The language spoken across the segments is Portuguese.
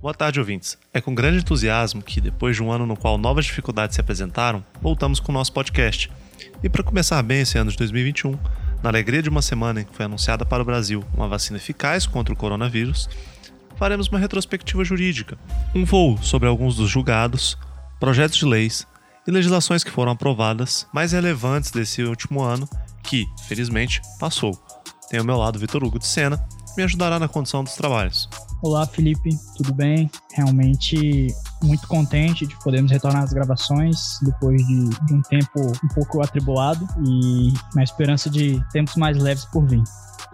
Boa tarde, ouvintes. É com grande entusiasmo que, depois de um ano no qual novas dificuldades se apresentaram, voltamos com o nosso podcast. E para começar bem esse ano de 2021, na alegria de uma semana em que foi anunciada para o Brasil uma vacina eficaz contra o coronavírus, faremos uma retrospectiva jurídica, um voo sobre alguns dos julgados, projetos de leis e legislações que foram aprovadas mais relevantes desse último ano que, felizmente, passou. Tenho ao meu lado Vitor Hugo de Sena, me ajudará na condução dos trabalhos. Olá, Felipe, tudo bem? Realmente muito contente de podermos retornar às gravações depois de, de, um tempo um pouco atribulado e na esperança de tempos mais leves por vir.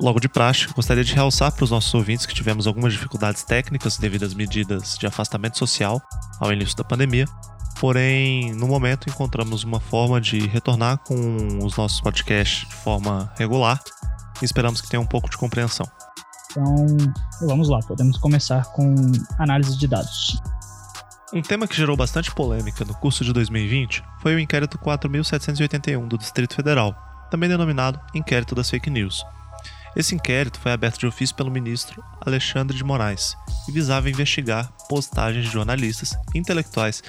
Logo de praxe, gostaria de realçar para os nossos ouvintes que tivemos algumas dificuldades técnicas devido às medidas de afastamento social ao início da pandemia, porém, no momento encontramos uma forma de retornar com os nossos podcasts de forma regular e esperamos que tenha um pouco de compreensão. Então, vamos lá, podemos começar com análise de dados. Um tema que gerou bastante polêmica no curso de 2020 foi o inquérito 4781 do Distrito Federal, também denominado Inquérito das Fake News. Esse inquérito foi aberto de ofício pelo ministro Alexandre de Moraes e visava investigar postagens de jornalistas, intelectuais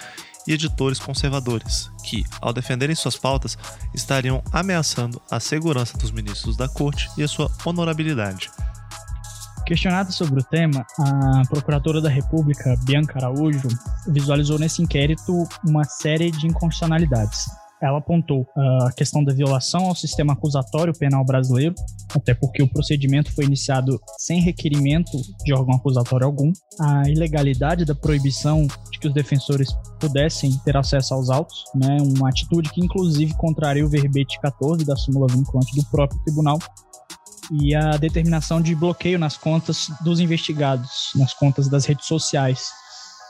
e editores conservadores, que, ao defenderem suas pautas, estariam ameaçando a segurança dos ministros da corte e a sua honorabilidade. Questionada sobre o tema, a Procuradora da República, Bianca Araújo, visualizou nesse inquérito uma série de inconstitucionalidades. Ela apontou a questão da violação ao sistema acusatório penal brasileiro, até porque o procedimento foi iniciado sem requerimento de órgão acusatório algum, a ilegalidade da proibição de que os defensores pudessem ter acesso aos autos, né, uma atitude que inclusive contraria o verbete 14 da súmula vinculante do próprio tribunal, e a determinação de bloqueio nas contas dos investigados, nas contas das redes sociais,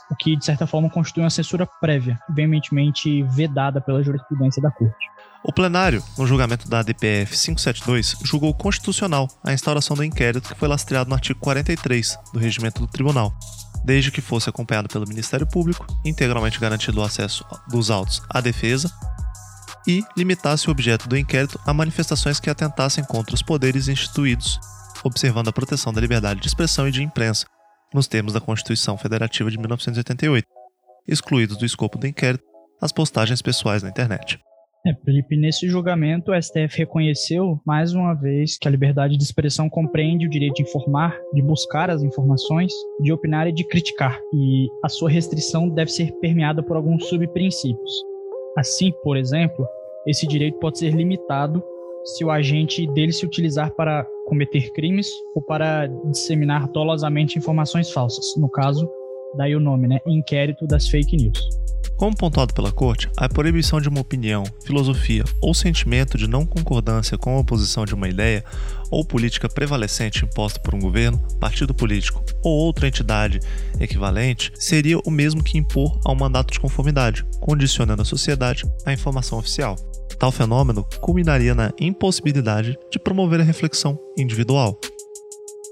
o que de certa forma constitui uma censura prévia, veementemente vedada pela jurisprudência da Corte. O plenário, no julgamento da DPF 572, julgou constitucional a instauração do inquérito que foi lastreado no artigo 43 do regimento do tribunal, desde que fosse acompanhado pelo Ministério Público, integralmente garantido o acesso dos autos à defesa e limitasse o objeto do inquérito a manifestações que atentassem contra os poderes instituídos, observando a proteção da liberdade de expressão e de imprensa, nos termos da Constituição Federativa de 1988, excluídos do escopo do inquérito as postagens pessoais na internet. É, Felipe, nesse julgamento, o STF reconheceu mais uma vez que a liberdade de expressão compreende o direito de informar, de buscar as informações, de opinar e de criticar, e a sua restrição deve ser permeada por alguns subprincípios. Assim, por exemplo, esse direito pode ser limitado se o agente dele se utilizar para cometer crimes ou para disseminar dolosamente informações falsas. No caso, daí o nome, né? Inquérito das fake news. Como pontuado pela Corte, a proibição de uma opinião, filosofia ou sentimento de não concordância com a oposição de uma ideia ou política prevalecente imposta por um governo, partido político ou outra entidade equivalente seria o mesmo que impor a um mandato de conformidade, condicionando a sociedade à informação oficial. Tal fenômeno culminaria na impossibilidade de promover a reflexão individual.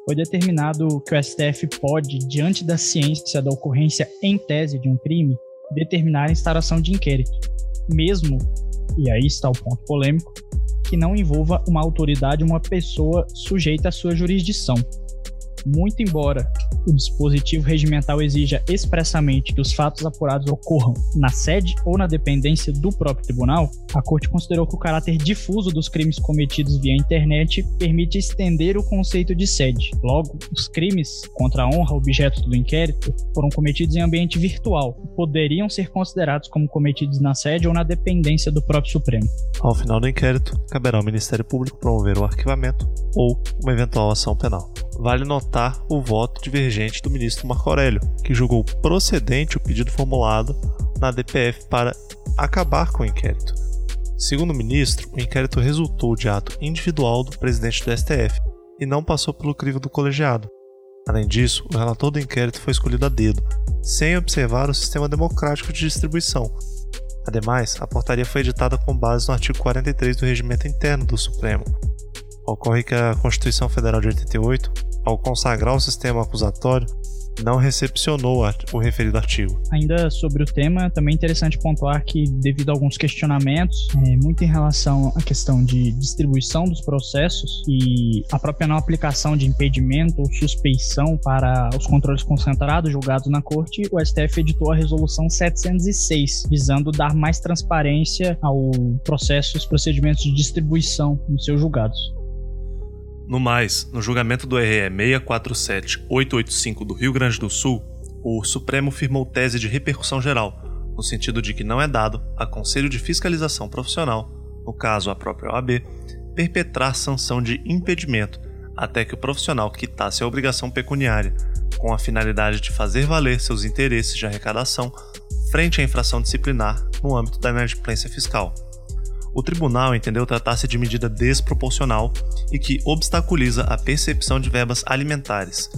Foi determinado que o STF pode, diante da ciência da ocorrência em tese de um crime, determinar a instauração de inquérito, mesmo, e aí está o ponto polêmico, que não envolva uma autoridade, uma pessoa sujeita à sua jurisdição. Muito embora o dispositivo regimental exija expressamente que os fatos apurados ocorram na sede ou na dependência do próprio tribunal, a Corte considerou que o caráter difuso dos crimes cometidos via internet permite estender o conceito de sede. Logo, os crimes contra a honra objeto do inquérito foram cometidos em ambiente virtual e poderiam ser considerados como cometidos na sede ou na dependência do próprio Supremo. Ao final do inquérito, caberá ao Ministério Público promover o arquivamento ou uma eventual ação penal. Vale notar o voto divergente do ministro Marco Aurélio, que julgou procedente o pedido formulado na DPF para acabar com o inquérito. Segundo o ministro, o inquérito resultou de ato individual do presidente do STF e não passou pelo crivo do colegiado. Além disso, o relator do inquérito foi escolhido a dedo, sem observar o sistema democrático de distribuição. Ademais, a portaria foi editada com base no artigo 43 do Regimento Interno do Supremo, Ocorre que a Constituição Federal de 88, ao consagrar o sistema acusatório, não recepcionou o referido artigo. Ainda sobre o tema, também é interessante pontuar que, devido a alguns questionamentos, é, muito em relação à questão de distribuição dos processos e a própria não aplicação de impedimento ou suspeição para os controles concentrados julgados na corte, o STF editou a resolução 706, visando dar mais transparência ao processo e os procedimentos de distribuição nos seus julgados. No mais, no julgamento do RE 647885 do Rio Grande do Sul, o Supremo firmou tese de repercussão geral, no sentido de que não é dado a Conselho de Fiscalização Profissional, no caso a própria OAB, perpetrar sanção de impedimento até que o profissional quitasse a obrigação pecuniária, com a finalidade de fazer valer seus interesses de arrecadação frente à infração disciplinar no âmbito da inadimplência fiscal o tribunal entendeu tratar-se de medida desproporcional e que obstaculiza a percepção de verbas alimentares.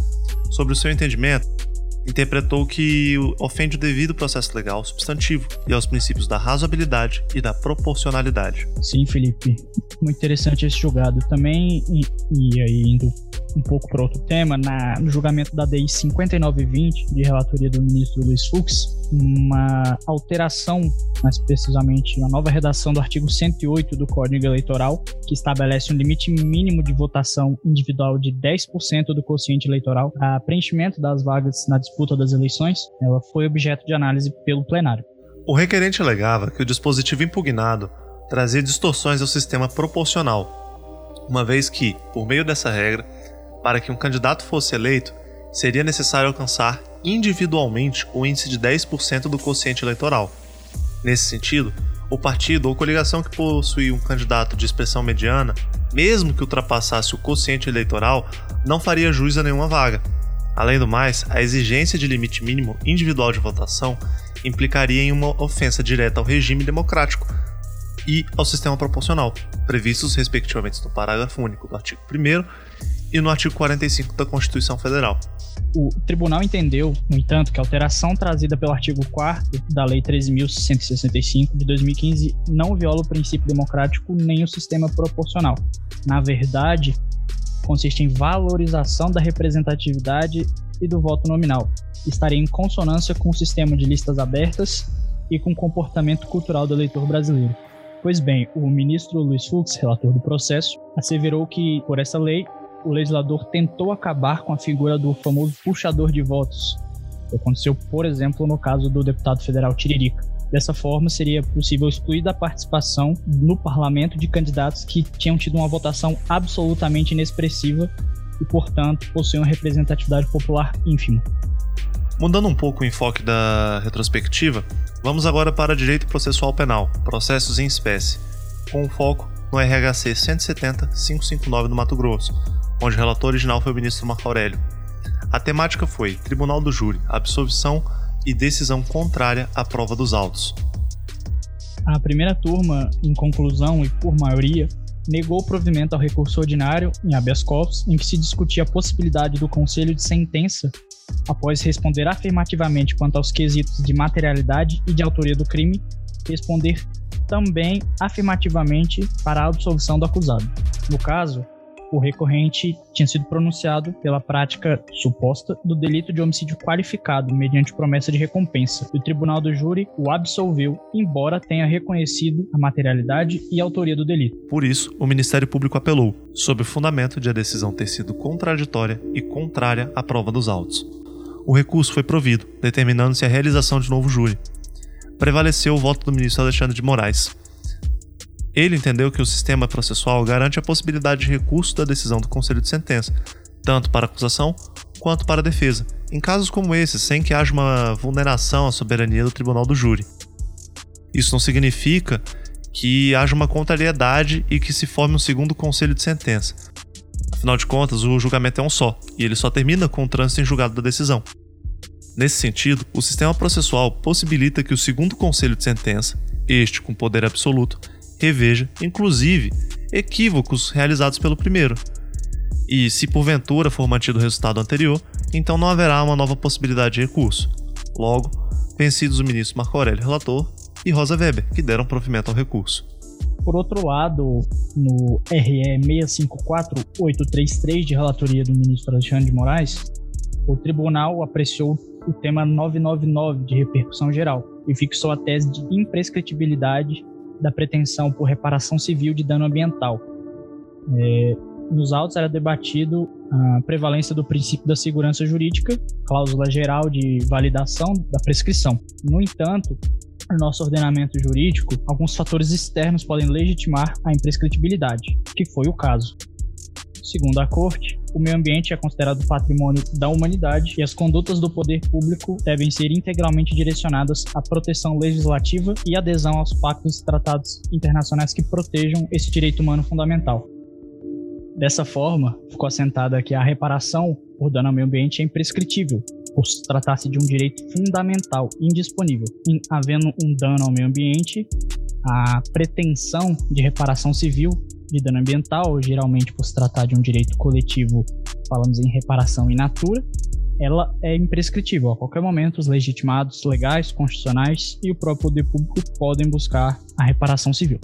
Sobre o seu entendimento, interpretou que ofende o devido processo legal substantivo e aos princípios da razoabilidade e da proporcionalidade. Sim, Felipe. Muito interessante esse julgado. Também, e, e aí indo um pouco para outro tema, na, no julgamento da DI 5920, de relatoria do ministro Luiz Fux, uma alteração, mais precisamente, uma nova redação do artigo 108 do Código Eleitoral, que estabelece um limite mínimo de votação individual de 10% do quociente eleitoral a preenchimento das vagas na disputa das eleições, ela foi objeto de análise pelo plenário. O requerente alegava que o dispositivo impugnado trazia distorções ao sistema proporcional, uma vez que, por meio dessa regra, para que um candidato fosse eleito, seria necessário alcançar individualmente o índice de 10% do quociente eleitoral. Nesse sentido, o partido ou coligação que possui um candidato de expressão mediana, mesmo que ultrapassasse o quociente eleitoral, não faria jus a nenhuma vaga. Além do mais, a exigência de limite mínimo individual de votação implicaria em uma ofensa direta ao regime democrático e ao sistema proporcional, previstos respectivamente no parágrafo único do artigo 1 e no artigo 45 da Constituição Federal. O tribunal entendeu, no entanto, que a alteração trazida pelo artigo 4 da Lei 13.165 de 2015 não viola o princípio democrático nem o sistema proporcional. Na verdade, consiste em valorização da representatividade e do voto nominal. Estaria em consonância com o sistema de listas abertas e com o comportamento cultural do eleitor brasileiro. Pois bem, o ministro Luiz Fux, relator do processo, asseverou que, por essa lei, o legislador tentou acabar com a figura do famoso puxador de votos. Aconteceu, por exemplo, no caso do deputado federal Tiririca. Dessa forma, seria possível excluir da participação no parlamento de candidatos que tinham tido uma votação absolutamente inexpressiva e, portanto, possuíam uma representatividade popular ínfima. Mudando um pouco o enfoque da retrospectiva, vamos agora para direito processual penal, processos em espécie, com foco no RHC 170-559 do Mato Grosso, onde o relator original foi o ministro Marco Aurélio. A temática foi Tribunal do Júri, absolvição e decisão contrária à prova dos autos. A primeira turma, em conclusão e por maioria, negou o provimento ao recurso ordinário em habeas corpus, em que se discutia a possibilidade do conselho de sentença, após responder afirmativamente quanto aos quesitos de materialidade e de autoria do crime, responder também afirmativamente para a absolvição do acusado. No caso, o recorrente tinha sido pronunciado pela prática suposta do delito de homicídio qualificado mediante promessa de recompensa. E o tribunal do júri o absolveu, embora tenha reconhecido a materialidade e a autoria do delito. Por isso, o Ministério Público apelou, sob o fundamento de a decisão ter sido contraditória e contrária à prova dos autos. O recurso foi provido, determinando-se a realização de novo júri. Prevaleceu o voto do ministro Alexandre de Moraes, ele entendeu que o sistema processual garante a possibilidade de recurso da decisão do conselho de sentença, tanto para acusação quanto para defesa, em casos como esses, sem que haja uma vulneração à soberania do tribunal do júri. Isso não significa que haja uma contrariedade e que se forme um segundo conselho de sentença. Afinal de contas, o julgamento é um só, e ele só termina com o trânsito em julgado da decisão. Nesse sentido, o sistema processual possibilita que o segundo conselho de sentença, este com poder absoluto, reveja, inclusive, equívocos realizados pelo primeiro. E, se porventura for mantido o resultado anterior, então não haverá uma nova possibilidade de recurso. Logo, vencidos o ministro Marco Aurélio relator e Rosa Weber, que deram provimento ao recurso. Por outro lado, no RE 654833 de relatoria do ministro Alexandre de Moraes, O tribunal apreciou o tema 999 de repercussão geral e fixou a tese de imprescritibilidade da pretensão por reparação civil de dano ambiental. É, nos autos era debatido a prevalência do princípio da segurança jurídica, cláusula geral de validação da prescrição. No entanto, no nosso ordenamento jurídico, alguns fatores externos podem legitimar a imprescritibilidade, que foi o caso. Segundo a Corte, o meio ambiente é considerado patrimônio da humanidade e as condutas do poder público devem ser integralmente direcionadas à proteção legislativa e adesão aos pactos e tratados internacionais que protejam esse direito humano fundamental. Dessa forma, ficou assentada que a reparação por dano ao meio ambiente é imprescritível, por tratar-se de um direito fundamental, indisponível. Em havendo um dano ao meio ambiente, a pretensão de reparação civil de dano ambiental, geralmente por se tratar de um direito coletivo, falamos em reparação in natura, ela é imprescritível. A qualquer momento, os legitimados legais, constitucionais e o próprio poder público podem buscar a reparação civil.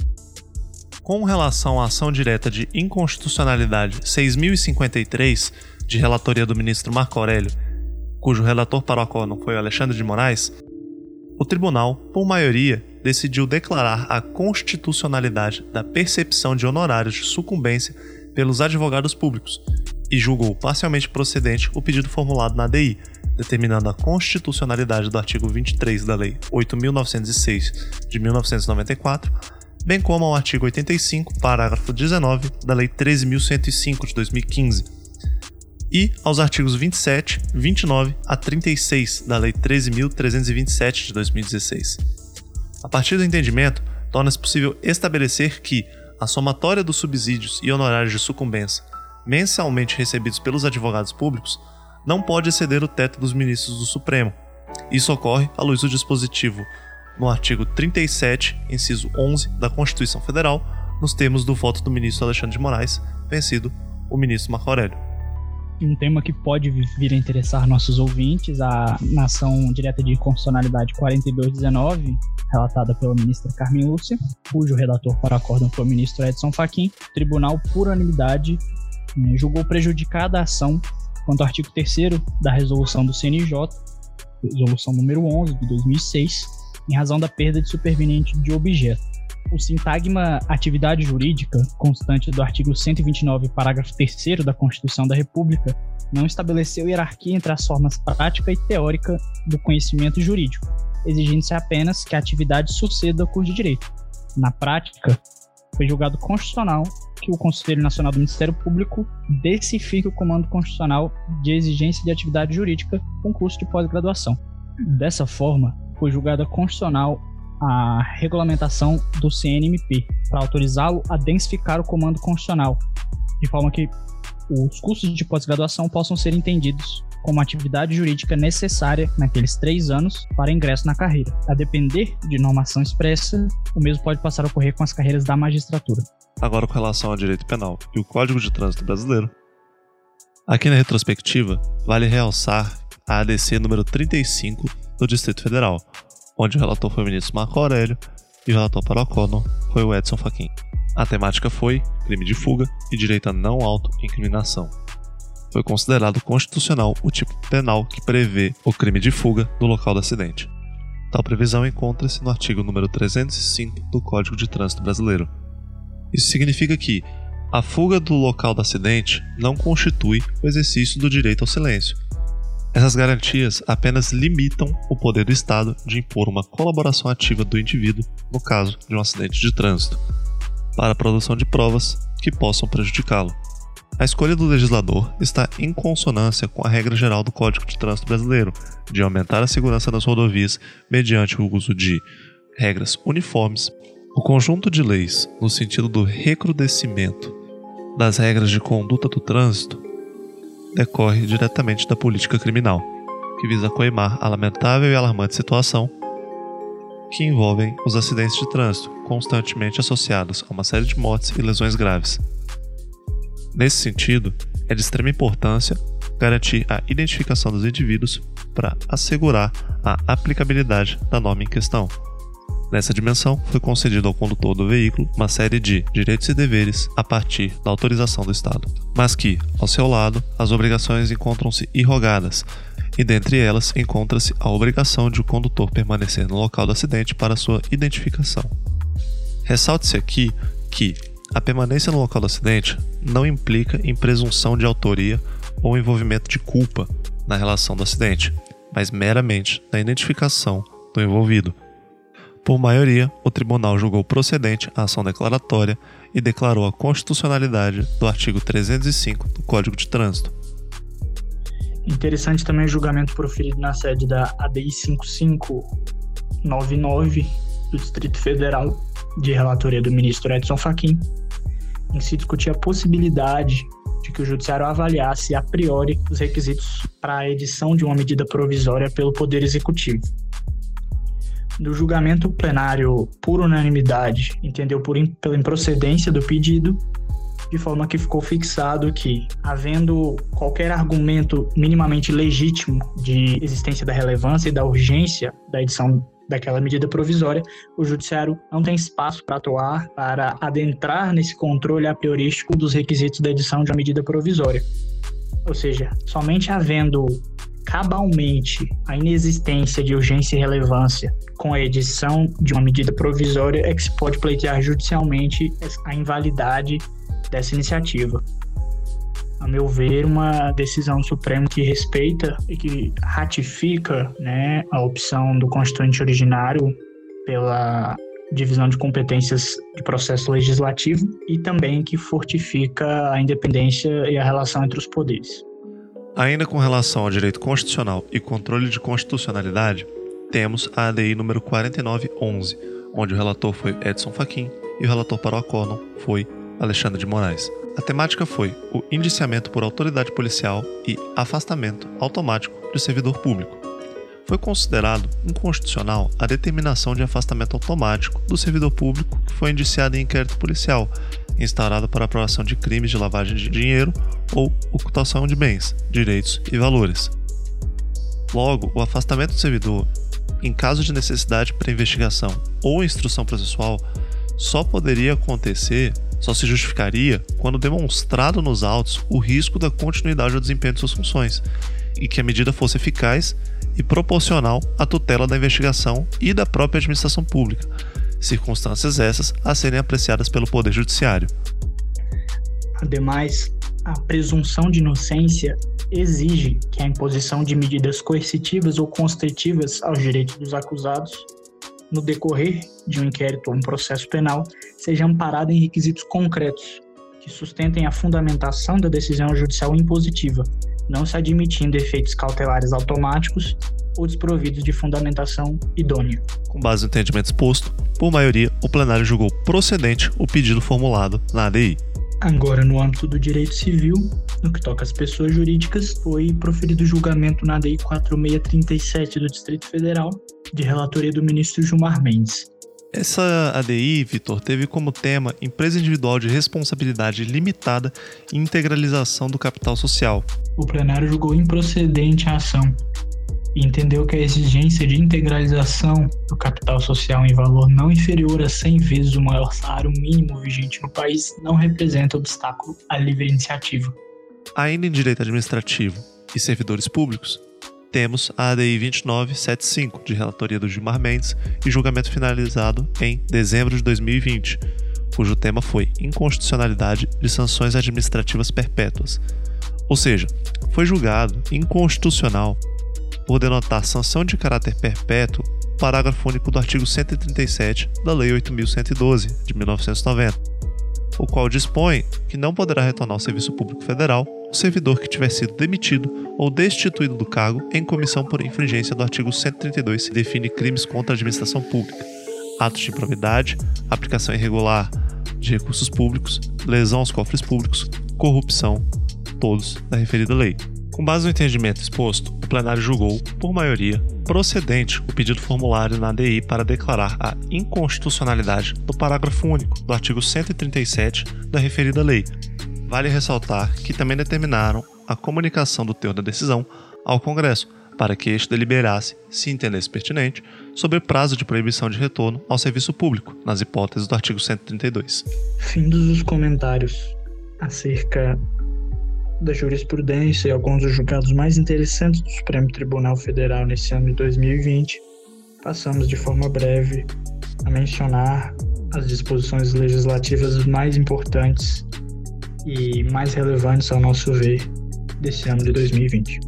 Com relação à ação direta de inconstitucionalidade 6053, de relatoria do ministro Marco Aurélio, cujo relator para o acordo foi Alexandre de Moraes, o tribunal, por maioria, decidiu declarar a constitucionalidade da percepção de honorários de sucumbência pelos advogados públicos e julgou parcialmente procedente o pedido formulado na ADI, determinando a constitucionalidade do artigo 23 da Lei 8.906 de 1994, bem como ao artigo 85, parágrafo 19 da Lei 13.105 de 2015 e aos artigos 27, 29 a 36 da Lei 13.327 de 2016. A partir do entendimento, torna-se possível estabelecer que a somatória dos subsídios e honorários de sucumbência mensalmente recebidos pelos advogados públicos não pode exceder o teto dos ministros do Supremo. Isso ocorre à luz do dispositivo no artigo 37, inciso 11 da Constituição Federal, nos termos do voto do ministro Alexandre de Moraes, vencido o ministro Marco Aurélio. Um tema que pode vir a interessar nossos ouvintes, a nação direta de constitucionalidade 4219, relatada pela ministra Carmen Lúcia, cujo redator para acórdão foi o ministro Edson Fachin, o tribunal, por unanimidade, né, julgou prejudicada a ação quanto ao artigo 3 da resolução do CNJ, resolução número 11 de 2006, em razão da perda de superveniente de objeto o sintagma atividade jurídica, constante do artigo 129, parágrafo 3 da Constituição da República, não estabeleceu hierarquia entre as formas prática e teórica do conhecimento jurídico, exigindo-se apenas que a atividade suceda ao curso de direito. Na prática, foi julgado constitucional que o Conselho Nacional do Ministério Público decifrique o comando constitucional de exigência de atividade jurídica com curso de pós-graduação. Dessa forma, foi julgada constitucional a regulamentação do CNMP para autorizá-lo a densificar o comando constitucional, de forma que os cursos de pós-graduação possam ser entendidos como atividade jurídica necessária naqueles três anos para ingresso na carreira. A depender de normação expressa, o mesmo pode passar a ocorrer com as carreiras da magistratura. Agora, com relação ao direito penal e o Código de Trânsito Brasileiro. Aqui na retrospectiva, vale realçar a ADC número 35 do Distrito Federal, onde o relator foi o ministro Marco Aurélio e o relator para o acórdão foi o Edson Fachin. A temática foi crime de fuga e direito à não autoincriminação. Foi considerado constitucional o tipo penal que prevê o crime de fuga do local do acidente. Tal previsão encontra-se no artigo número 305 do Código de Trânsito Brasileiro. Isso significa que a fuga do local do acidente não constitui o exercício do direito ao silêncio, essas garantias apenas limitam o poder do Estado de impor uma colaboração ativa do indivíduo no caso de um acidente de trânsito, para a produção de provas que possam prejudicá-lo. A escolha do legislador está em consonância com a regra geral do Código de Trânsito Brasileiro de aumentar a segurança nas rodovias mediante o uso de regras uniformes. O conjunto de leis, no sentido do recrudescimento das regras de conduta do trânsito, decorre diretamente da política criminal, que visa coimar a lamentável e alarmante situação que envolvem os acidentes de trânsito, constantemente associados a uma série de mortes e lesões graves. Nesse sentido, é de extrema importância garantir a identificação dos indivíduos para assegurar a aplicabilidade da norma em questão. Nessa dimensão, foi concedido ao condutor do veículo uma série de direitos e deveres a partir da autorização do Estado, mas que, ao seu lado, as obrigações encontram-se irrogadas, e dentre elas encontra-se a obrigação de o condutor permanecer no local do acidente para sua identificação. Ressalte-se aqui que a permanência no local do acidente não implica em presunção de autoria ou envolvimento de culpa na relação do acidente, mas meramente na identificação do envolvido. Por maioria, o tribunal julgou procedente a ação declaratória e declarou a constitucionalidade do artigo 305 do Código de Trânsito. Interessante também o julgamento proferido na sede da ADI 5599 do Distrito Federal, de relatoria do ministro Edson Fachin, em se discutir a possibilidade de que o judiciário avaliasse a priori os requisitos para a edição de uma medida provisória pelo Poder Executivo. Do julgamento plenário, por unanimidade, entendeu por in, pela improcedência do pedido, de forma que ficou fixado que, havendo qualquer argumento minimamente legítimo de existência da relevância e da urgência da edição daquela medida provisória, o judiciário não tem espaço para atuar, para adentrar nesse controle a priorístico dos requisitos da edição de uma medida provisória. Ou seja, somente havendo cabalmente a inexistência de urgência e relevância com a edição de uma medida provisória é que se pode pleitear judicialmente a invalidade dessa iniciativa a meu ver, uma decisão do Supremo que respeita e que ratifica né, a opção do constituinte originário pela divisão de competências de processo legislativo e também que fortifica a independência e a relação entre os poderes. Ainda com relação ao direito constitucional e controle de constitucionalidade, temos a ADI número 4911, onde o relator foi Edson Fachin e o relator para o acórdão foi Alexandre de Moraes. A temática foi o indiciamento por autoridade policial e afastamento automático de servidor público. Foi considerado inconstitucional a determinação de afastamento automático do servidor público que foi indiciado em inquérito policial, instaurado para aprovação de crimes de lavagem de dinheiro ou ocultação de bens, direitos e valores. Logo, o afastamento do servidor, em caso de necessidade para investigação ou instrução processual, só poderia acontecer só se justificaria quando demonstrado nos autos o risco da continuidade do desempenho de suas funções e que a medida fosse eficaz e proporcional à tutela da investigação e da própria administração pública, circunstâncias essas a serem apreciadas pelo Poder Judiciário. Ademais, a presunção de inocência exige que a imposição de medidas coercitivas ou constritivas aos direitos dos acusados no decorrer de um inquérito ou um processo penal, seja amparada em requisitos concretos que sustentem a fundamentação da decisão judicial impositiva, não se admitindo efeitos cautelares automáticos ou desprovidos de fundamentação idônea. Com base no entendimento exposto, por maioria, o plenário julgou procedente o pedido formulado na ADI. Agora, no âmbito do direito civil, no que toca às pessoas jurídicas, foi proferido julgamento na ADI 4637 do Distrito Federal, de relatoria do ministro Gilmar Mendes. Essa ADI, Vitor, teve como tema empresa individual de responsabilidade limitada e integralização do capital social. O plenário julgou improcedente a ação e entendeu que a exigência de integralização do capital social em valor não inferior a 100 vezes o maior salário mínimo vigente no país não representa obstáculo à livre iniciativa. Ainda em direito administrativo e servidores públicos, temos a ADI 2975, de relatoria do Gilmar Mendes e julgamento finalizado em dezembro de 2020, cujo tema foi inconstitucionalidade de sanções administrativas perpétuas. Ou seja, foi julgado inconstitucional por denotar sanção de caráter perpétuo o parágrafo único do artigo 137 da Lei 8112 de 1990, o qual dispõe que não poderá retornar ao serviço público federal o servidor que tiver sido demitido ou destituído do cargo em comissão por infringência do artigo 132, que define crimes contra a administração pública, atos de improbidade, aplicação irregular de recursos públicos, lesão aos cofres públicos, corrupção, todos da referida lei. Com base no entendimento exposto, o plenário julgou, por maioria, procedente o pedido formulário na ADI para declarar a inconstitucionalidade do parágrafo único do artigo 137 da referida lei, Vale ressaltar que também determinaram a comunicação do teor da decisão ao Congresso, para que este deliberasse, se entendesse pertinente, sobre prazo de proibição de retorno ao serviço público, nas hipóteses do artigo 132. Findos os comentários acerca da jurisprudência e alguns dos julgados mais interessantes do Supremo Tribunal Federal nesse ano de 2020, passamos de forma breve a mencionar as disposições legislativas mais importantes e mais relevantes ao nosso ver desse ano de 2020.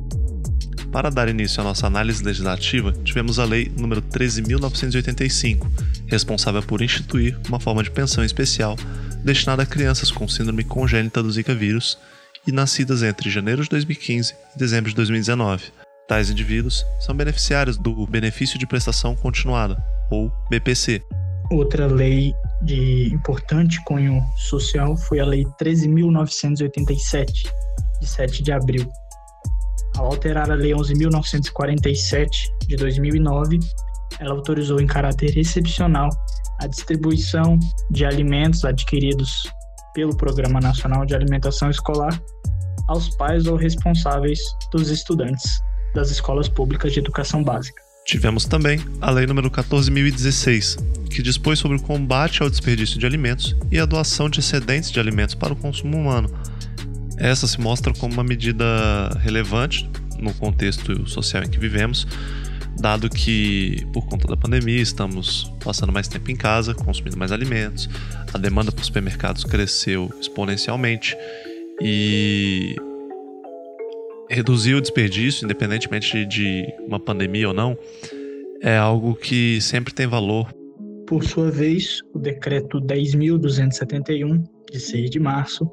Para dar início à nossa análise legislativa, tivemos a Lei nº 13.985, responsável por instituir uma forma de pensão especial destinada a crianças com síndrome congênita do Zika vírus e nascidas entre janeiro de 2015 e dezembro de 2019. Tais indivíduos são beneficiários do Benefício de Prestação Continuada, ou BPC. Outra lei de importante cunho social foi a Lei 13.987, de 7 de abril. Ao alterar a Lei 11.947, de 2009, ela autorizou em caráter excepcional a distribuição de alimentos adquiridos pelo Programa Nacional de Alimentação Escolar aos pais ou responsáveis dos estudantes das escolas públicas de educação básica. Tivemos também a Lei nº 14.016, que dispôs sobre o combate ao desperdício de alimentos e a doação de excedentes de alimentos para o consumo humano. Essa se mostra como uma medida relevante no contexto social em que vivemos, dado que, por conta da pandemia, estamos passando mais tempo em casa, consumindo mais alimentos, a demanda por supermercados cresceu exponencialmente e reduzir o desperdício, independentemente de uma pandemia ou não, é algo que sempre tem valor. Por sua vez, o decreto 10.271, de 6 de março,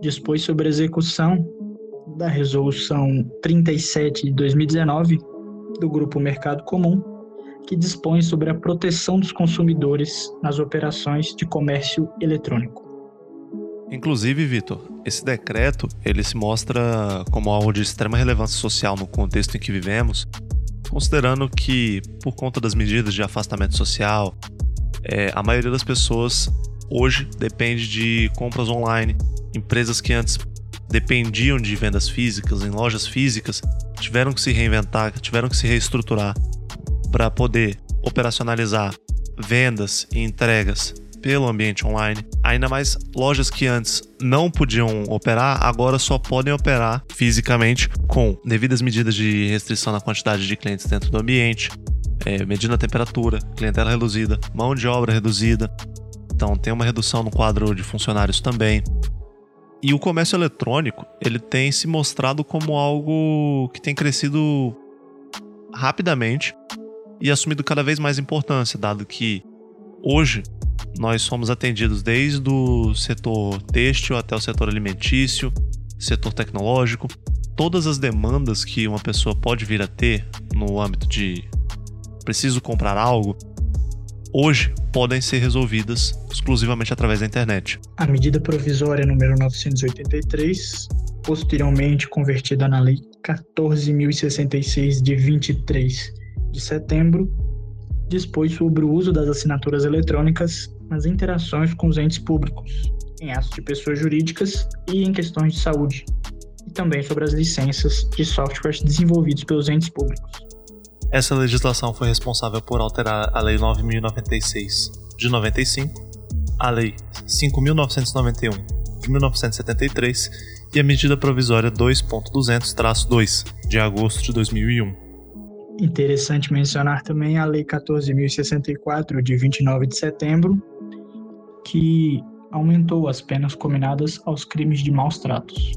dispôs sobre a execução da resolução 37 de 2019 do Grupo Mercado Comum, que dispõe sobre a proteção dos consumidores nas operações de comércio eletrônico. Inclusive, Vitor, esse decreto ele se mostra como algo de extrema relevância social no contexto em que vivemos, considerando que, por conta das medidas de afastamento social, é, a maioria das pessoas hoje depende de compras online. Empresas que antes dependiam de vendas físicas em lojas físicas tiveram que se reinventar, tiveram que se reestruturar para poder operacionalizar vendas e entregas pelo ambiente online. Ainda mais lojas que antes não podiam operar, agora só podem operar fisicamente com devidas medidas de restrição na quantidade de clientes dentro do ambiente, é, medindo a temperatura, clientela reduzida, mão de obra reduzida. Então tem uma redução no quadro de funcionários também. E o comércio eletrônico, ele tem se mostrado como algo que tem crescido rapidamente e assumido cada vez mais importância, dado que hoje nós somos atendidos desde o setor têxtil até o setor alimentício, setor tecnológico. Todas as demandas que uma pessoa pode vir a ter no âmbito de preciso comprar algo, hoje podem ser resolvidas exclusivamente através da internet. A medida provisória número 983, posteriormente convertida na Lei 14.066 de 23 de setembro, dispôs sobre o uso das assinaturas eletrônicas nas interações com os entes públicos, em atos de pessoas jurídicas e em questões de saúde, e também sobre as licenças de softwares desenvolvidos pelos entes públicos. Essa legislação foi responsável por alterar a Lei 9096 de 95, a Lei 5991 de 1973 e a Medida Provisória 2.200-2 de agosto de 2001. Interessante mencionar também a Lei 14.064, de 29 de setembro, que aumentou as penas combinadas aos crimes de maus tratos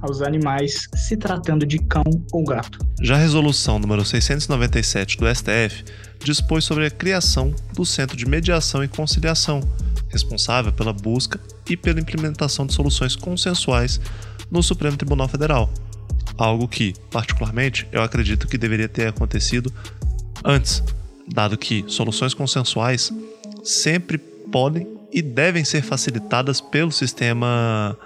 aos animais, se tratando de cão ou gato. Já a resolução número 697 do STF dispôs sobre a criação do Centro de Mediação e Conciliação, responsável pela busca e pela implementação de soluções consensuais no Supremo Tribunal Federal, algo que, particularmente, eu acredito que deveria ter acontecido antes, dado que soluções consensuais sempre podem e devem ser facilitadas pelo sistema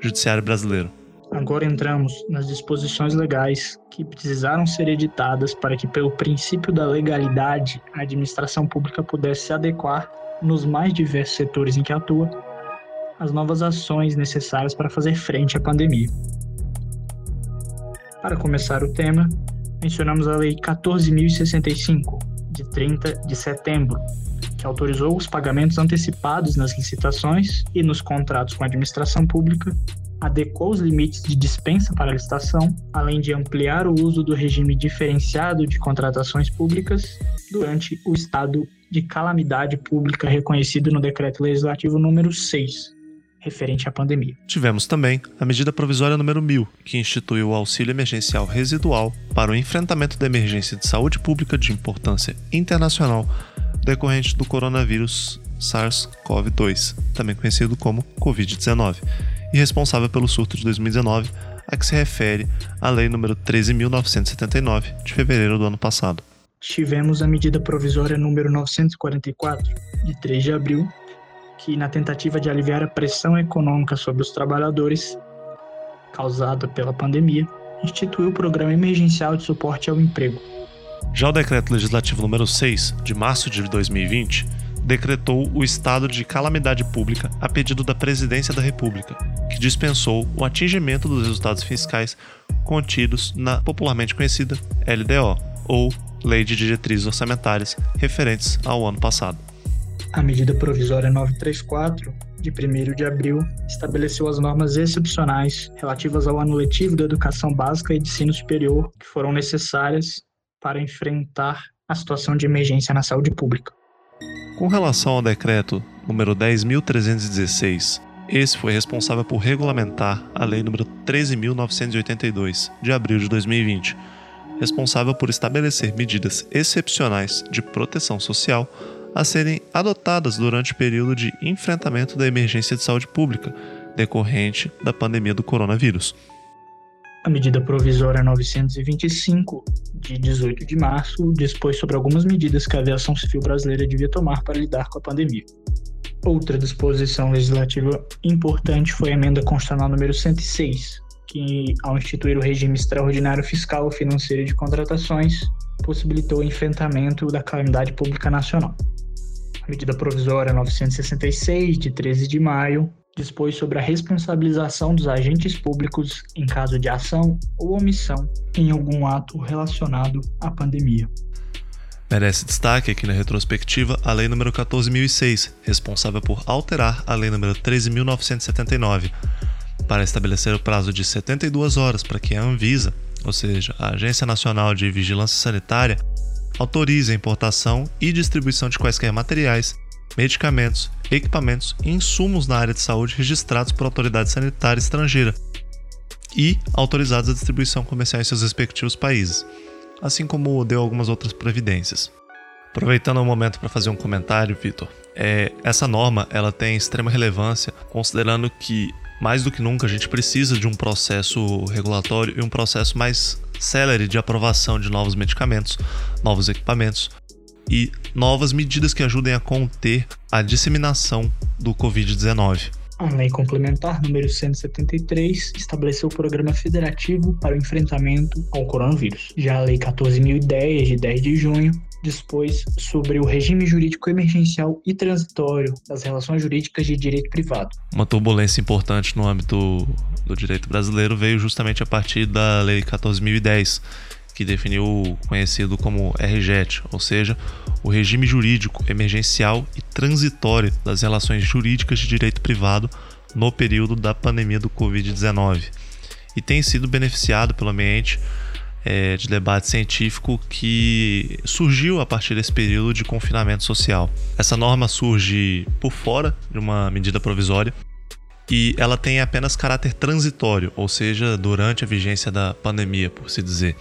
judiciário brasileiro. Agora entramos nas disposições legais que precisaram ser editadas para que, pelo princípio da legalidade, a administração pública pudesse se adequar, nos mais diversos setores em que atua, às novas ações necessárias para fazer frente à pandemia. Para começar o tema, mencionamos a Lei 14.065, de 30 de setembro, que autorizou os pagamentos antecipados nas licitações e nos contratos com a administração pública, adequou os limites de dispensa para a licitação, além de ampliar o uso do regime diferenciado de contratações públicas durante o estado de calamidade pública reconhecido no Decreto Legislativo número 6, referente à pandemia. Tivemos também a medida provisória número 1000, que instituiu o auxílio emergencial residual para o enfrentamento da emergência de saúde pública de importância internacional decorrente do coronavírus SARS-CoV-2, também conhecido como COVID-19, e responsável pelo surto de 2019, a que se refere a Lei nº 13.979, de fevereiro do ano passado. Tivemos a medida provisória número 944, de 3 de abril, que, na tentativa de aliviar a pressão econômica sobre os trabalhadores causada pela pandemia, instituiu o Programa Emergencial de Suporte ao Emprego. Já o Decreto Legislativo número 6, de março de 2020, decretou o estado de calamidade pública a pedido da Presidência da República, que dispensou o atingimento dos resultados fiscais contidos na popularmente conhecida LDO, ou Lei de Diretrizes Orçamentárias, referentes ao ano passado. A medida provisória 934, de 1 de abril, estabeleceu as normas excepcionais relativas ao ano letivo da educação básica e de ensino superior que foram necessárias para enfrentar a situação de emergência na saúde pública. Com relação ao decreto número 10.316, esse foi responsável por regulamentar a lei número 13.982, de abril de 2020, responsável por estabelecer medidas excepcionais de proteção social a serem adotadas durante o período de enfrentamento da emergência de saúde pública decorrente da pandemia do coronavírus. A medida provisória 925, de 18 de março, dispôs sobre algumas medidas que a aviação civil brasileira devia tomar para lidar com a pandemia. Outra disposição legislativa importante foi a emenda constitucional número 106, que, ao instituir o regime extraordinário fiscal e financeiro de contratações, possibilitou o enfrentamento da calamidade pública nacional medida provisória 966, de 13 de maio, dispôs sobre a responsabilização dos agentes públicos em caso de ação ou omissão em algum ato relacionado à pandemia. Merece destaque aqui na retrospectiva a Lei nº 14.006, responsável por alterar a Lei nº 13.979, para estabelecer o prazo de 72 horas para que a Anvisa, ou seja, a Agência Nacional de Vigilância Sanitária, autorize a importação e distribuição de quaisquer materiais, medicamentos, equipamentos e insumos na área de saúde registrados por autoridade sanitária estrangeira e autorizados à distribuição comercial em seus respectivos países, assim como deu algumas outras providências. Aproveitando o momento para fazer um comentário, Vitor, é, essa norma ela tem extrema relevância, considerando que mais do que nunca a gente precisa de um processo regulatório e um processo mais célere de aprovação de novos medicamentos, novos equipamentos e novas medidas que ajudem a conter a disseminação do Covid-19. A Lei Complementar número 173 estabeleceu o Programa Federativo para o Enfrentamento ao Coronavírus. Já a Lei 14.010, de 10 de junho, dispôs sobre o regime jurídico emergencial e transitório das relações jurídicas de direito privado. Uma turbulência importante no âmbito do direito brasileiro veio justamente a partir da Lei 14.010, que definiu o conhecido como RJET, ou seja, o regime jurídico emergencial e transitório das relações jurídicas de direito privado no período da pandemia do Covid-19 e tem sido beneficiado pelo ambiente é, de debate científico que surgiu a partir desse período de confinamento social. Essa norma surge por fora de uma medida provisória e ela tem apenas caráter transitório, ou seja, durante a vigência da pandemia, por se dizer.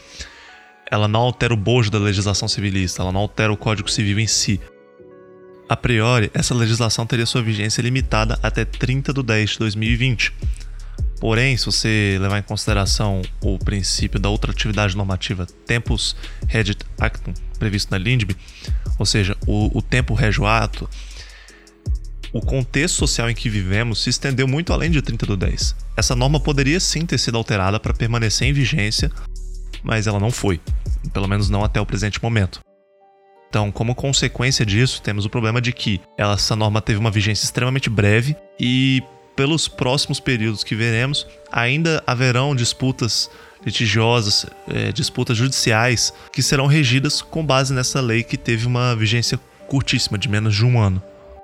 Ela não altera o bojo da legislação civilista, ela não altera o Código Civil em si. A priori, essa legislação teria sua vigência limitada até 30 de 10 de 2020, Porém, se você levar em consideração o princípio da outra atividade normativa tempus regit actum previsto na LINDB, ou seja, o, o tempo rege o ato, o contexto social em que vivemos se estendeu muito além de 30 do 10. Essa norma poderia sim ter sido alterada para permanecer em vigência, mas ela não foi, pelo menos não até o presente momento. Então, como consequência disso, temos o problema de que essa norma teve uma vigência extremamente breve e pelos próximos períodos que veremos, ainda haverão disputas litigiosas, é, disputas judiciais, que serão regidas com base nessa lei que teve uma vigência curtíssima, de menos de um ano.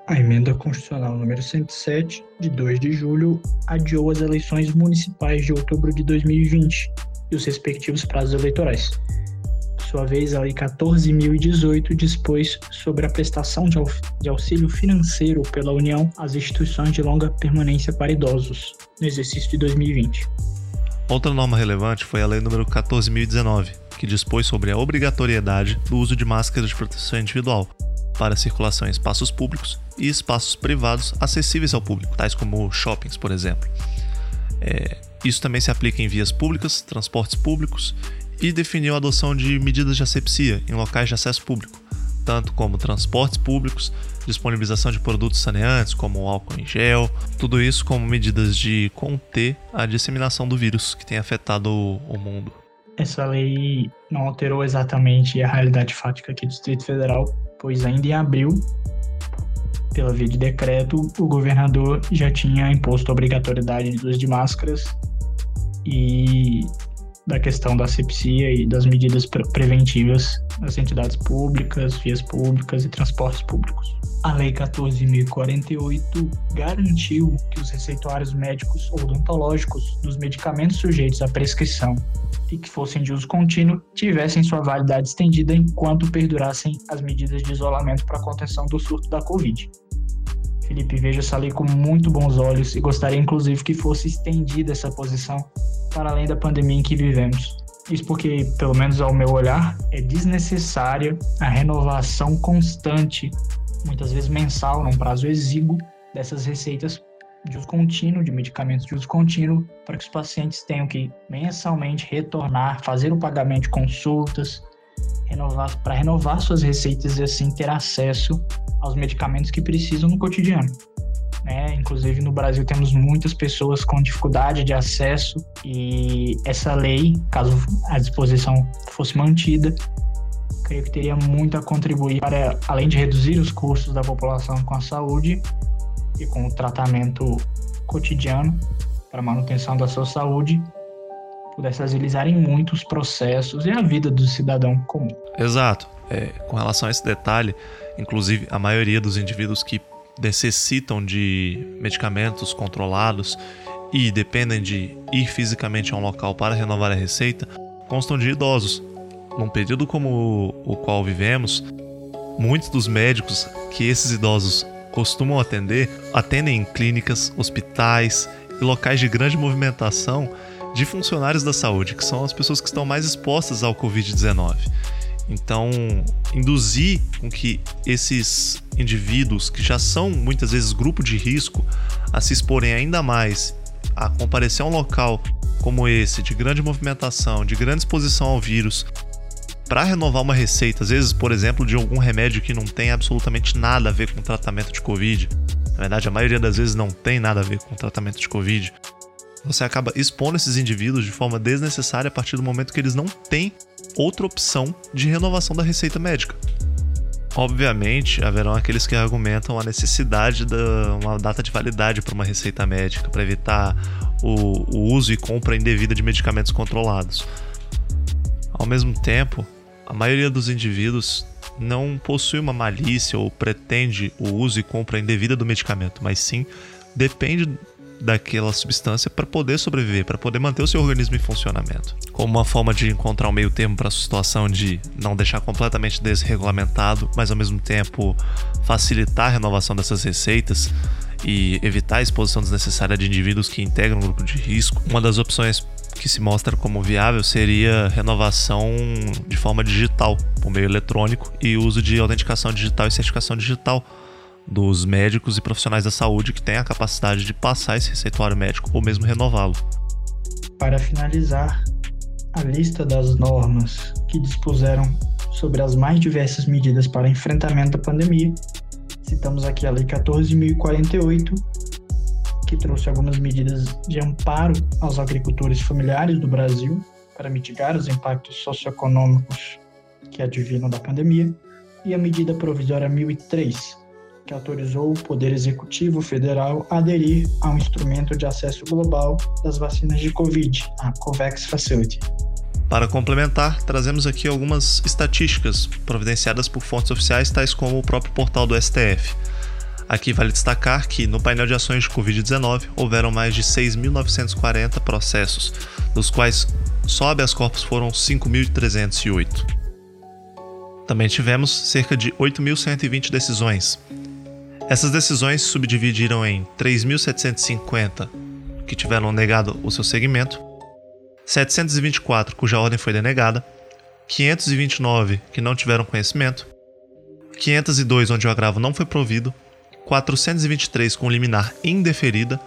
A emenda constitucional número 107, de 2 de julho, adiou as eleições municipais de outubro de 2020 e os respectivos prazos eleitorais. Sua vez, a Lei 14.018 dispôs sobre a prestação de auxílio financeiro pela União às instituições de longa permanência para idosos, no exercício de 2020. Outra norma relevante foi a Lei nº 14.019, que dispôs sobre a obrigatoriedade do uso de máscaras de proteção individual para circulação em espaços públicos e espaços privados acessíveis ao público, tais como shoppings, por exemplo. É, isso também se aplica em vias públicas, transportes públicos e definiu a adoção de medidas de asepsia em locais de acesso público, tanto como transportes públicos, disponibilização de produtos saneantes como álcool em gel, tudo isso como medidas de conter a disseminação do vírus que tem afetado o mundo. Essa lei não alterou exatamente a realidade fática aqui do Distrito Federal, pois ainda em abril, pela via de decreto, o governador já tinha imposto a obrigatoriedade de uso de máscaras e da questão da asepsia e das medidas pre preventivas nas entidades públicas, vias públicas e transportes públicos. A Lei 14.048 garantiu que os receituários médicos odontológicos dos medicamentos sujeitos à prescrição e que fossem de uso contínuo tivessem sua validade estendida enquanto perdurassem as medidas de isolamento para contenção do surto da Covid. Felipe, vejo essa lei com muito bons olhos e gostaria inclusive que fosse estendida essa posição para além da pandemia em que vivemos. Isso porque, pelo menos ao meu olhar, é desnecessária a renovação constante, muitas vezes mensal, num prazo exíguo, dessas receitas de uso contínuo, de medicamentos de uso contínuo, para que os pacientes tenham que mensalmente retornar, fazer o pagamento de consultas, renovar, para renovar suas receitas e assim ter acesso aos medicamentos que precisam no cotidiano. Né? Inclusive no Brasil temos muitas pessoas com dificuldade de acesso e essa lei, caso a disposição fosse mantida, creio que teria muito a contribuir para, além de reduzir os custos da população com a saúde e com o tratamento cotidiano para manutenção da sua saúde, pudesse agilizar em muito os processos e a vida do cidadão comum. Exato. É, com relação a esse detalhe, inclusive a maioria dos indivíduos que necessitam de medicamentos controlados e dependem de ir fisicamente a um local para renovar a receita constam de idosos. Num período como o qual vivemos, muitos dos médicos que esses idosos costumam atender atendem em clínicas, hospitais e locais de grande movimentação de funcionários da saúde, que são as pessoas que estão mais expostas ao Covid-19. Então, induzir com que esses indivíduos, que já são muitas vezes grupo de risco, a se exporem ainda mais, a comparecer a um local como esse, de grande movimentação, de grande exposição ao vírus, para renovar uma receita, às vezes, por exemplo, de algum remédio que não tem absolutamente nada a ver com o tratamento de Covid. Na verdade, a maioria das vezes não tem nada a ver com o tratamento de Covid. Você acaba expondo esses indivíduos de forma desnecessária a partir do momento que eles não têm outra opção de renovação da receita médica. Obviamente, haverão aqueles que argumentam a necessidade de uma data de validade para uma receita médica, para evitar o, o uso e compra indevida de medicamentos controlados. Ao mesmo tempo, a maioria dos indivíduos não possui uma malícia ou pretende o uso e compra indevida do medicamento, mas sim depende daquela substância para poder sobreviver, para poder manter o seu organismo em funcionamento. Como uma forma de encontrar um meio termo para a situação de não deixar completamente desregulamentado, mas ao mesmo tempo facilitar a renovação dessas receitas e evitar a exposição desnecessária de indivíduos que integram um grupo de risco, uma das opções que se mostra como viável seria renovação de forma digital, por meio eletrônico, e uso de autenticação digital e certificação digital dos médicos e profissionais da saúde que têm a capacidade de passar esse receituário médico ou mesmo renová-lo. Para finalizar, a lista das normas que dispuseram sobre as mais diversas medidas para enfrentamento da pandemia, citamos aqui a Lei 14.048, que trouxe algumas medidas de amparo aos agricultores familiares do Brasil para mitigar os impactos socioeconômicos que advinham da pandemia, e a medida provisória 1003, que autorizou o Poder Executivo Federal a aderir ao instrumento de acesso global das vacinas de Covid, a COVAX Facility. Para complementar, trazemos aqui algumas estatísticas providenciadas por fontes oficiais, tais como o próprio portal do STF. Aqui vale destacar que no painel de ações de Covid-19 houveram mais de 6.940 processos, dos quais só habeas corpus foram 5.308. Também tivemos cerca de 8.120 decisões. Essas decisões se subdividiram em 3.750 que tiveram negado o seu segmento, 724 cuja ordem foi denegada, 529 que não tiveram conhecimento, 502 onde o agravo não foi provido 423 com liminar indeferida,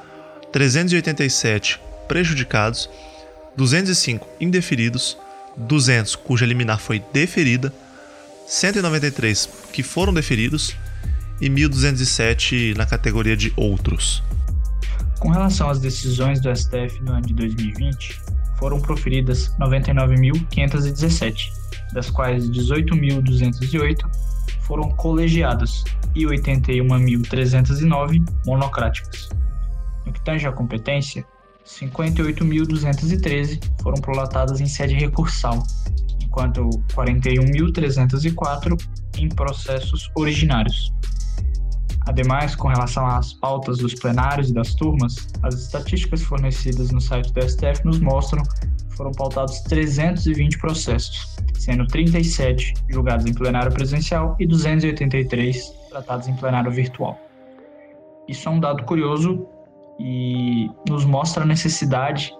387 prejudicados, 205 indeferidos, 200 cuja liminar foi deferida, 193 que foram deferidos e 1.207 na categoria de outros. Com relação às decisões do STF no ano de 2020, foram proferidas 99.517, das quais 18.208 foram colegiadas e 81.309 monocráticas. No que tange à competência, 58.213 foram prolatadas em sede recursal, enquanto 41.304 em processos originários. Ademais, com relação às pautas dos plenários e das turmas, as estatísticas fornecidas no site do STF nos mostram que foram pautados 320 processos, sendo 37 julgados em plenário presencial e 283 tratados em plenário virtual. Isso é um dado curioso e nos mostra a necessidade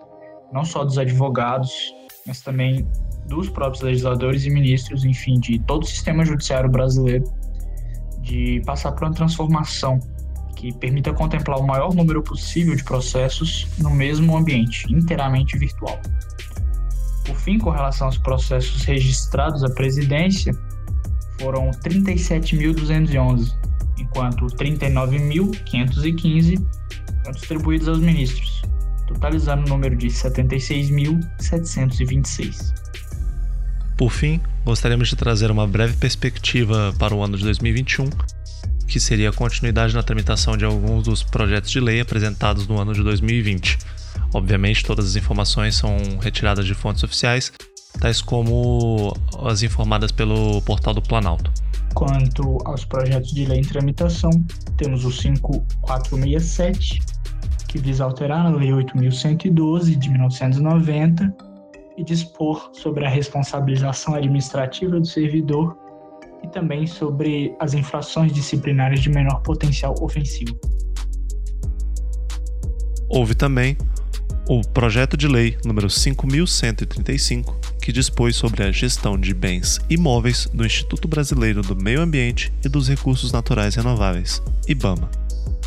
não só dos advogados, mas também dos próprios legisladores e ministros, enfim, de todo o sistema judiciário brasileiro, de passar por uma transformação que permita contemplar o maior número possível de processos no mesmo ambiente, inteiramente virtual. Por fim, com relação aos processos registrados à presidência, foram 37.211, enquanto 39.515 foram distribuídos aos ministros, totalizando o número de 76.726. Por fim, gostaríamos de trazer uma breve perspectiva para o ano de 2021, que seria a continuidade na tramitação de alguns dos projetos de lei apresentados no ano de 2020 Obviamente, todas as informações são retiradas de fontes oficiais, tais como as informadas pelo portal do Planalto. Quanto aos projetos de lei em tramitação, temos o 5467, que visa alterar a Lei 8112 de 1990 e dispor sobre a responsabilização administrativa do servidor e também sobre as infrações disciplinares de menor potencial ofensivo. Houve também o projeto de lei número 5135, que dispôs sobre a gestão de bens imóveis do Instituto Brasileiro do Meio Ambiente e dos Recursos Naturais Renováveis, IBAMA.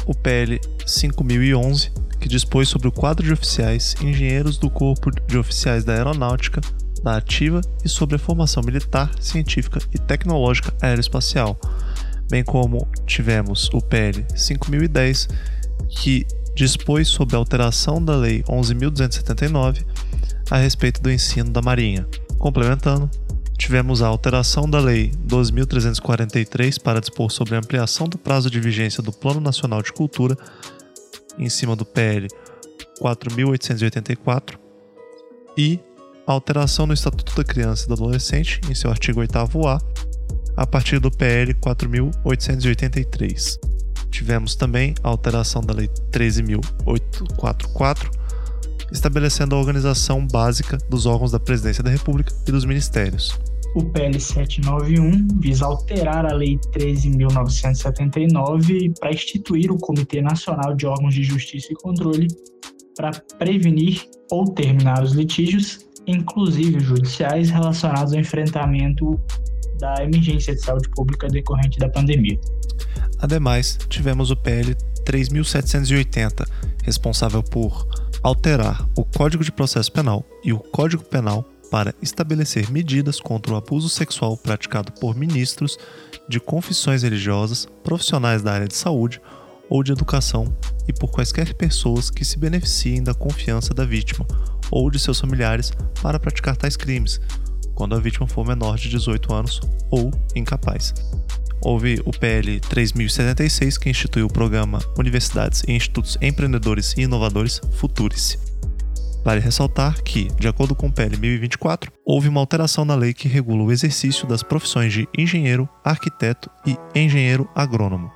O PL 5011, que dispôs sobre o quadro de oficiais engenheiros do Corpo de Oficiais da Aeronáutica, da Ativa e sobre a formação militar, científica e tecnológica aeroespacial, bem como tivemos o PL 5010, que dispôs sobre a alteração da Lei 11.279 a respeito do ensino da Marinha. Complementando, tivemos a alteração da Lei 12.343 para dispor sobre a ampliação do prazo de vigência do Plano Nacional de Cultura, em cima do PL 4.884, e a alteração no Estatuto da Criança e do Adolescente, em seu artigo 8A, a partir do PL 4.883 tivemos também a alteração da Lei 13.844, estabelecendo a organização básica dos órgãos da Presidência da República e dos ministérios. O PL 791 visa alterar a Lei 13.979 para instituir o Comitê Nacional de Órgãos de Justiça e Controle para prevenir ou terminar os litígios, inclusive judiciais, relacionados ao enfrentamento da emergência de saúde pública decorrente da pandemia. Ademais, tivemos o PL 3780, responsável por alterar o Código de Processo Penal e o Código Penal para estabelecer medidas contra o abuso sexual praticado por ministros de confissões religiosas, profissionais da área de saúde ou de educação e por quaisquer pessoas que se beneficiem da confiança da vítima ou de seus familiares para praticar tais crimes, quando a vítima for menor de 18 anos ou incapaz. houve o PL 3076, que instituiu o programa Universidades e Institutos Empreendedores e Inovadores Futurice. Vale ressaltar que, de acordo com o PL 1024, houve uma alteração na lei que regula o exercício das profissões de engenheiro, arquiteto e engenheiro agrônomo.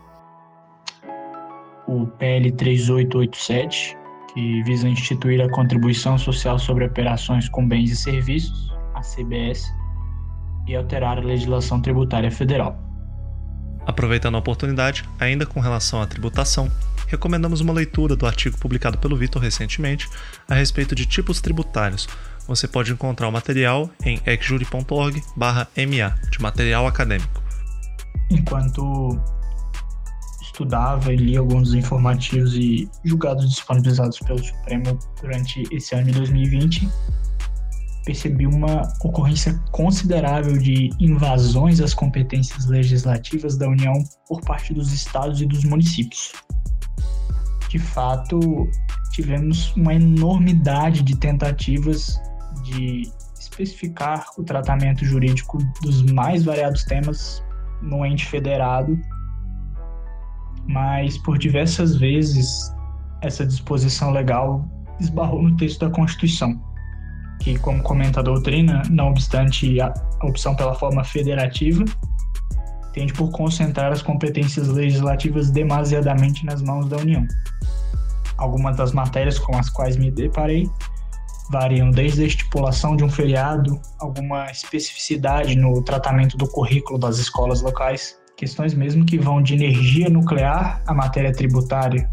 O PL 3887, que visa instituir a contribuição social sobre operações com bens e serviços, a CBS, e alterar a legislação tributária federal. Aproveitando a oportunidade, ainda com relação à tributação, recomendamos uma leitura do artigo publicado pelo Vitor recentemente a respeito de tipos tributários. Você pode encontrar o material em exjuri.org/ma de material acadêmico. Enquanto estudava e lia alguns informativos e julgados disponibilizados pelo Supremo durante esse ano de 2020, percebi uma ocorrência considerável de invasões às competências legislativas da União por parte dos estados e dos municípios de fato, tivemos uma enormidade de tentativas de especificar o tratamento jurídico dos mais variados temas no ente federado, mas por diversas vezes essa disposição legal esbarrou no texto da Constituição, que, como comenta a doutrina, não obstante a opção pela forma federativa, tende por concentrar as competências legislativas demasiadamente nas mãos da União. Algumas das matérias com as quais me deparei variam desde a estipulação de um feriado, alguma especificidade no tratamento do currículo das escolas locais, questões mesmo que vão de energia nuclear à matéria tributária,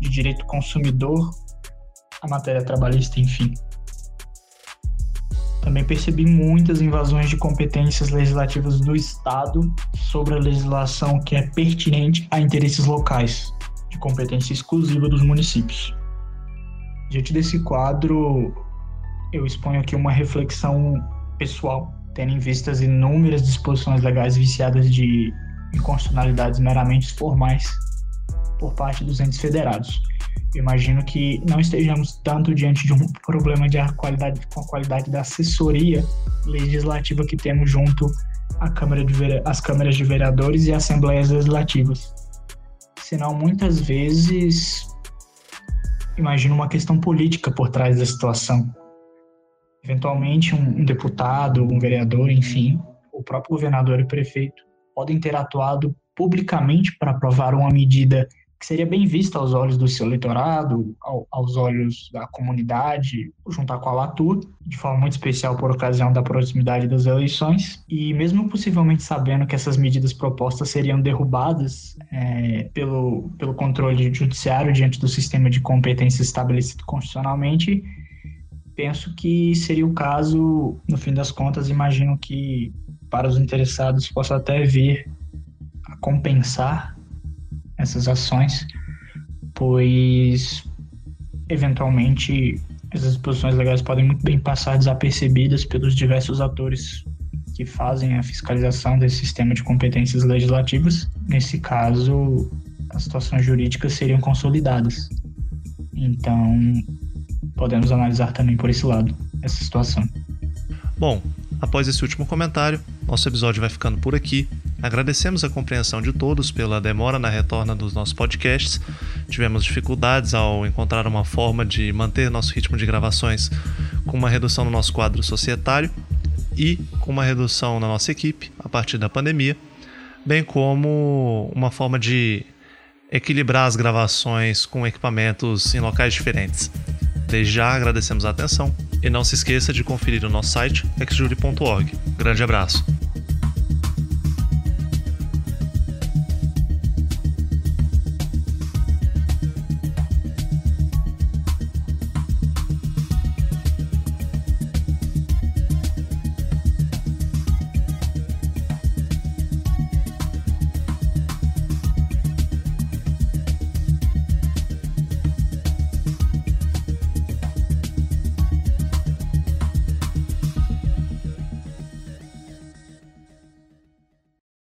de direito consumidor à matéria trabalhista, enfim. Também percebi muitas invasões de competências legislativas do Estado sobre a legislação que é pertinente a interesses locais, de competência exclusiva dos municípios. Diante desse quadro, eu exponho aqui uma reflexão pessoal, tendo em vista as inúmeras disposições legais viciadas de inconstitucionalidades meramente formais por parte dos entes federados. Eu imagino que não estejamos tanto diante de um problema de qualidade, com a qualidade da assessoria legislativa que temos junto à Câmara de, às câmaras de vereadores e assembleias legislativas, senão muitas vezes imagino uma questão política por trás da situação. Eventualmente, um, um deputado, um vereador, enfim, o próprio governador e prefeito podem ter atuado publicamente para aprovar uma medida seria bem vista aos olhos do seu eleitorado, ao, aos olhos da comunidade, juntar com a Latour, de forma muito especial por ocasião da proximidade das eleições, e mesmo possivelmente sabendo que essas medidas propostas seriam derrubadas é, pelo, pelo controle judiciário diante do sistema de competência estabelecido constitucionalmente, penso que seria o caso, no fim das contas, imagino que para os interessados possa até vir a compensar essas ações, pois eventualmente essas disposições legais podem muito bem passar desapercebidas pelos diversos atores que fazem a fiscalização desse sistema de competências legislativas. Nesse caso, as situações jurídicas seriam consolidadas. Então, podemos analisar também por esse lado essa situação. Bom, após esse último comentário, nosso episódio vai ficando por aqui. Agradecemos a compreensão de todos pela demora na retorna dos nossos podcasts. Tivemos dificuldades ao encontrar uma forma de manter nosso ritmo de gravações com uma redução no nosso quadro societário e com uma redução na nossa equipe a partir da pandemia, bem como uma forma de equilibrar as gravações com equipamentos em locais diferentes. Desde já agradecemos a atenção e não se esqueça de conferir o nosso site exjury.org. Grande abraço!